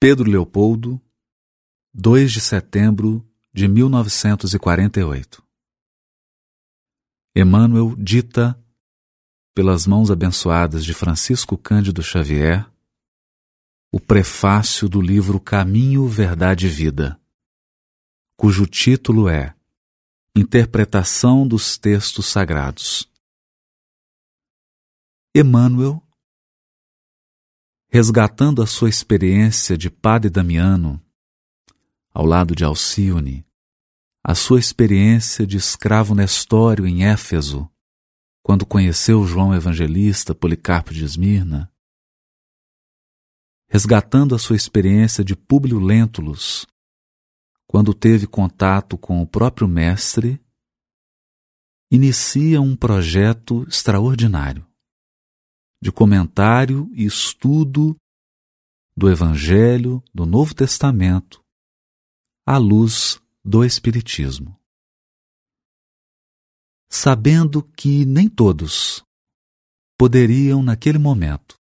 Pedro Leopoldo, 2 de setembro de 1948. Emmanuel dita, pelas mãos abençoadas de Francisco Cândido Xavier, o prefácio do livro Caminho, Verdade e Vida, cujo título é Interpretação dos Textos Sagrados. Emmanuel resgatando a sua experiência de padre Damiano, ao lado de Alcione, a sua experiência de escravo Nestório em Éfeso, quando conheceu João Evangelista, Policarpo de Esmirna, resgatando a sua experiência de Públio Lentulus, quando teve contato com o próprio mestre, inicia um projeto extraordinário de comentário e estudo do Evangelho do Novo Testamento à luz do Espiritismo. Sabendo que nem todos poderiam, naquele momento,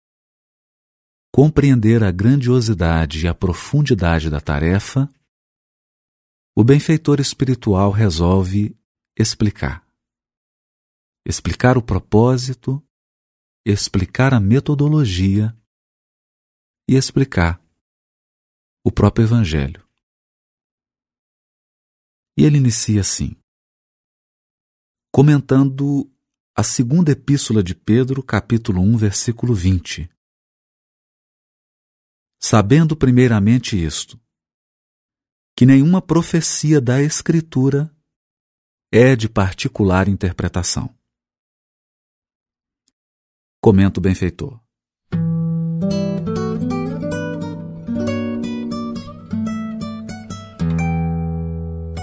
compreender a grandiosidade e a profundidade da tarefa, o benfeitor espiritual resolve explicar. Explicar o propósito explicar a metodologia e explicar o próprio Evangelho. E ele inicia assim, comentando a segunda epístola de Pedro, capítulo 1, versículo 20. Sabendo primeiramente isto, que nenhuma profecia da Escritura é de particular interpretação comenta o benfeitor.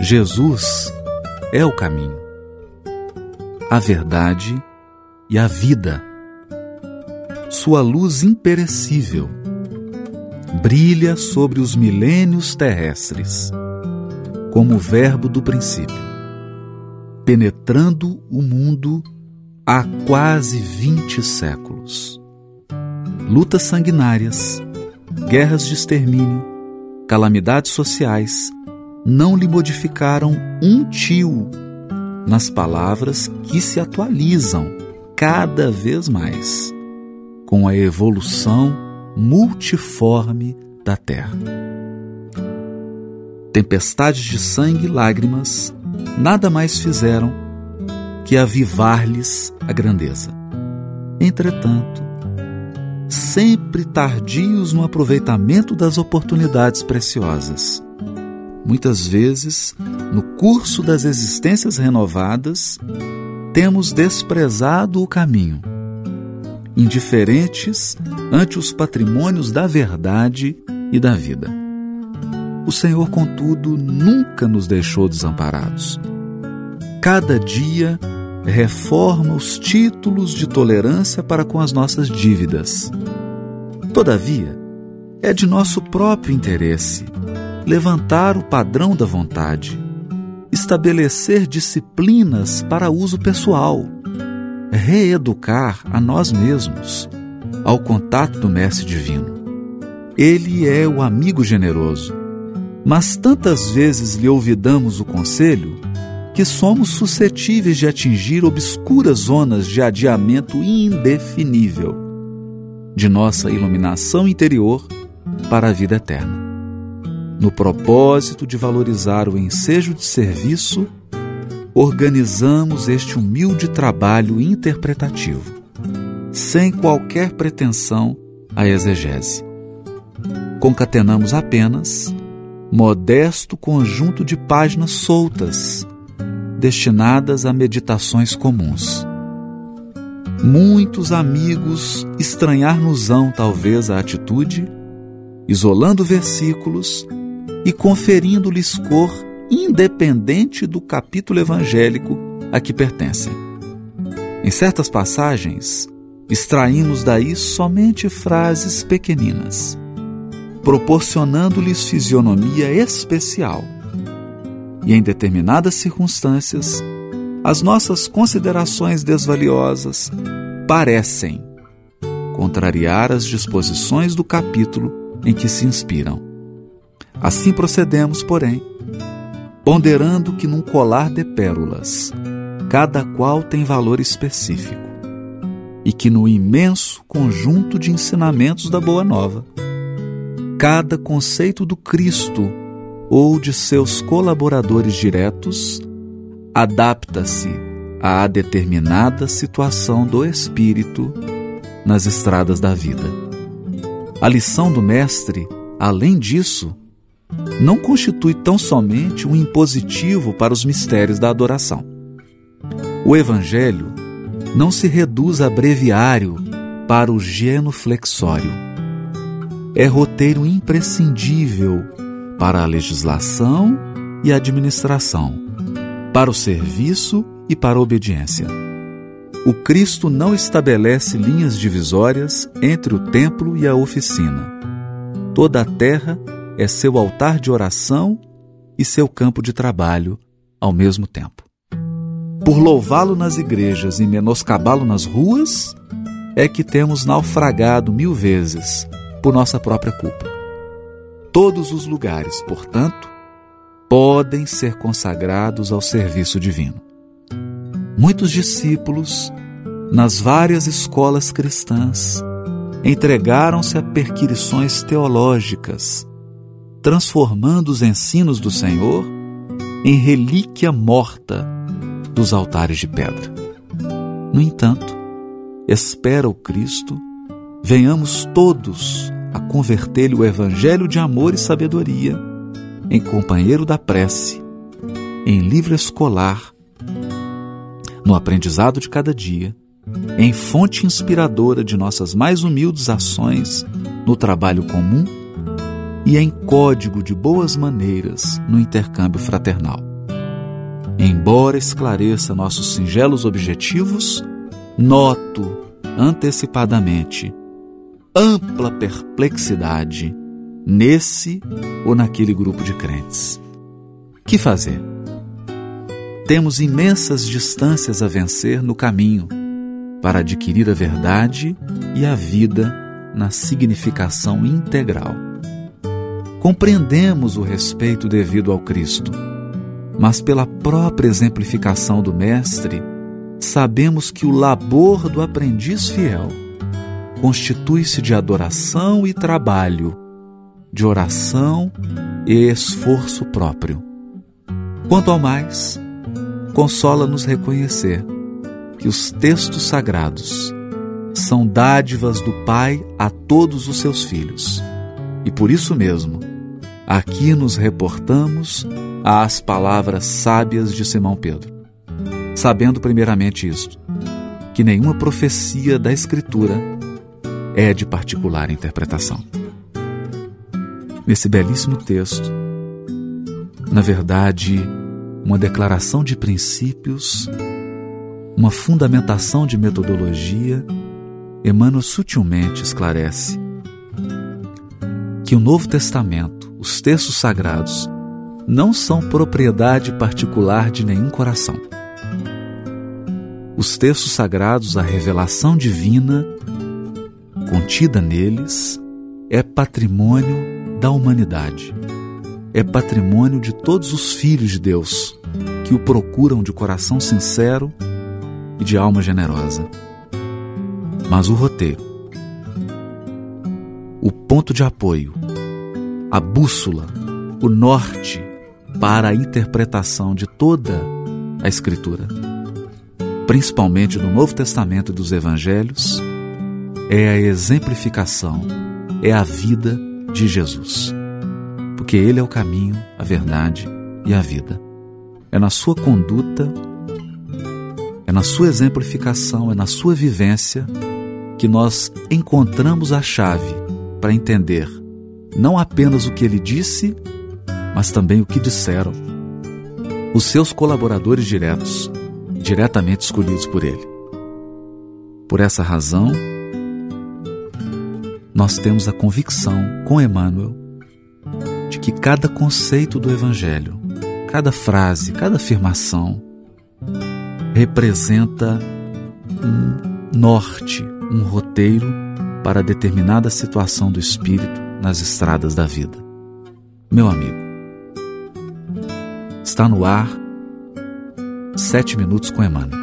Jesus é o caminho, a verdade e a vida. Sua luz imperecível brilha sobre os milênios terrestres, como o Verbo do princípio, penetrando o mundo há quase vinte séculos. Lutas sanguinárias, guerras de extermínio, calamidades sociais não lhe modificaram um tio nas palavras que se atualizam cada vez mais com a evolução multiforme da Terra. Tempestades de sangue e lágrimas nada mais fizeram que avivar-lhes a grandeza. Entretanto, sempre tardios no aproveitamento das oportunidades preciosas. Muitas vezes, no curso das existências renovadas, temos desprezado o caminho, indiferentes ante os patrimônios da verdade e da vida. O Senhor, contudo, nunca nos deixou desamparados. Cada dia reforma os títulos de tolerância para com as nossas dívidas. Todavia, é de nosso próprio interesse levantar o padrão da vontade, estabelecer disciplinas para uso pessoal, reeducar a nós mesmos ao contato do Mestre Divino. Ele é o amigo generoso, mas tantas vezes lhe olvidamos o conselho que somos suscetíveis de atingir obscuras zonas de adiamento indefinível de nossa iluminação interior para a vida eterna. No propósito de valorizar o ensejo de serviço, organizamos este humilde trabalho interpretativo, sem qualquer pretensão à exegese. Concatenamos apenas modesto conjunto de páginas soltas destinadas a meditações comuns. Muitos amigos estranhar-nos-ão talvez a atitude, isolando versículos e conferindo-lhes cor independente do capítulo evangélico a que pertencem. Em certas passagens, extraímos daí somente frases pequeninas, proporcionando-lhes fisionomia especial e em determinadas circunstâncias, as nossas considerações desvaliosas parecem contrariar as disposições do capítulo em que se inspiram. Assim procedemos, porém, ponderando que num colar de pérolas, cada qual tem valor específico, e que no imenso conjunto de ensinamentos da Boa Nova, cada conceito do Cristo ou de seus colaboradores diretos adapta-se à determinada situação do espírito nas estradas da vida. A lição do Mestre, além disso, não constitui tão somente um impositivo para os mistérios da adoração. O Evangelho não se reduz a breviário para o genuflexório. É roteiro imprescindível para a legislação e administração, para o serviço e para a obediência. O Cristo não estabelece linhas divisórias entre o templo e a oficina. Toda a terra é seu altar de oração e seu campo de trabalho ao mesmo tempo. Por louvá-lo nas igrejas e menoscabá-lo nas ruas, é que temos naufragado mil vezes por nossa própria culpa. Todos os lugares, portanto, podem ser consagrados ao serviço divino. Muitos discípulos, nas várias escolas cristãs, entregaram-se a perquirições teológicas transformando os ensinos do Senhor em relíquia morta dos altares de pedra. No entanto, espera o Cristo, venhamos todos a converter-lhe o evangelho de amor e sabedoria em companheiro da prece, em livro escolar, no aprendizado de cada dia, em fonte inspiradora de nossas mais humildes ações no trabalho comum e em código de boas maneiras no intercâmbio fraternal. Embora esclareça nossos singelos objetivos, noto antecipadamente ampla perplexidade nesse ou naquele grupo de crentes. Que fazer? Temos imensas distâncias a vencer no caminho para adquirir a verdade e a vida na significação integral compreendemos o respeito devido ao Cristo, mas pela própria exemplificação do Mestre, sabemos que o labor do aprendiz fiel constitui-se de adoração e trabalho, de oração e esforço próprio. Quanto ao mais, consola-nos reconhecer que os textos sagrados são dádivas do Pai a todos os seus filhos. E por isso mesmo, Aqui nos reportamos às palavras sábias de Simão Pedro, sabendo primeiramente isto, que nenhuma profecia da Escritura é de particular interpretação. Nesse belíssimo texto, na verdade, uma declaração de princípios, uma fundamentação de metodologia, Emmanuel sutilmente esclarece que o Novo Testamento os textos sagrados não são propriedade particular de nenhum coração. Os textos sagrados, a revelação divina contida neles, é patrimônio da humanidade. É patrimônio de todos os filhos de Deus que o procuram de coração sincero e de alma generosa. Mas o roteiro, o ponto de apoio, a bússola, o norte para a interpretação de toda a Escritura, principalmente do Novo Testamento e dos Evangelhos, é a exemplificação, é a vida de Jesus. Porque Ele é o caminho, a verdade e a vida. É na sua conduta, é na sua exemplificação, é na sua vivência que nós encontramos a chave para entender não apenas o que ele disse, mas também o que disseram os seus colaboradores diretos, diretamente escolhidos por ele. Por essa razão, nós temos a convicção com Emmanuel de que cada conceito do Evangelho, cada frase, cada afirmação representa um norte, um roteiro para determinada situação do espírito nas estradas da vida. Meu amigo, está no ar Sete Minutos com Emmanuel.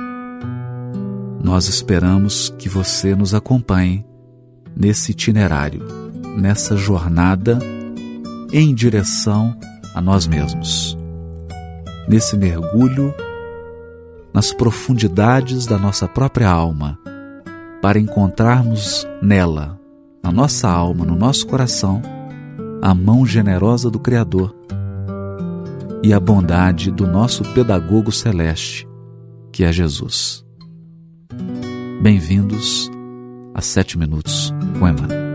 Nós esperamos que você nos acompanhe nesse itinerário, nessa jornada em direção a nós mesmos, nesse mergulho nas profundidades da nossa própria alma, para encontrarmos nela, na nossa alma, no nosso coração, a mão generosa do Criador e a bondade do nosso pedagogo celeste, que é Jesus. Bem-vindos a Sete Minutos com Emmanuel.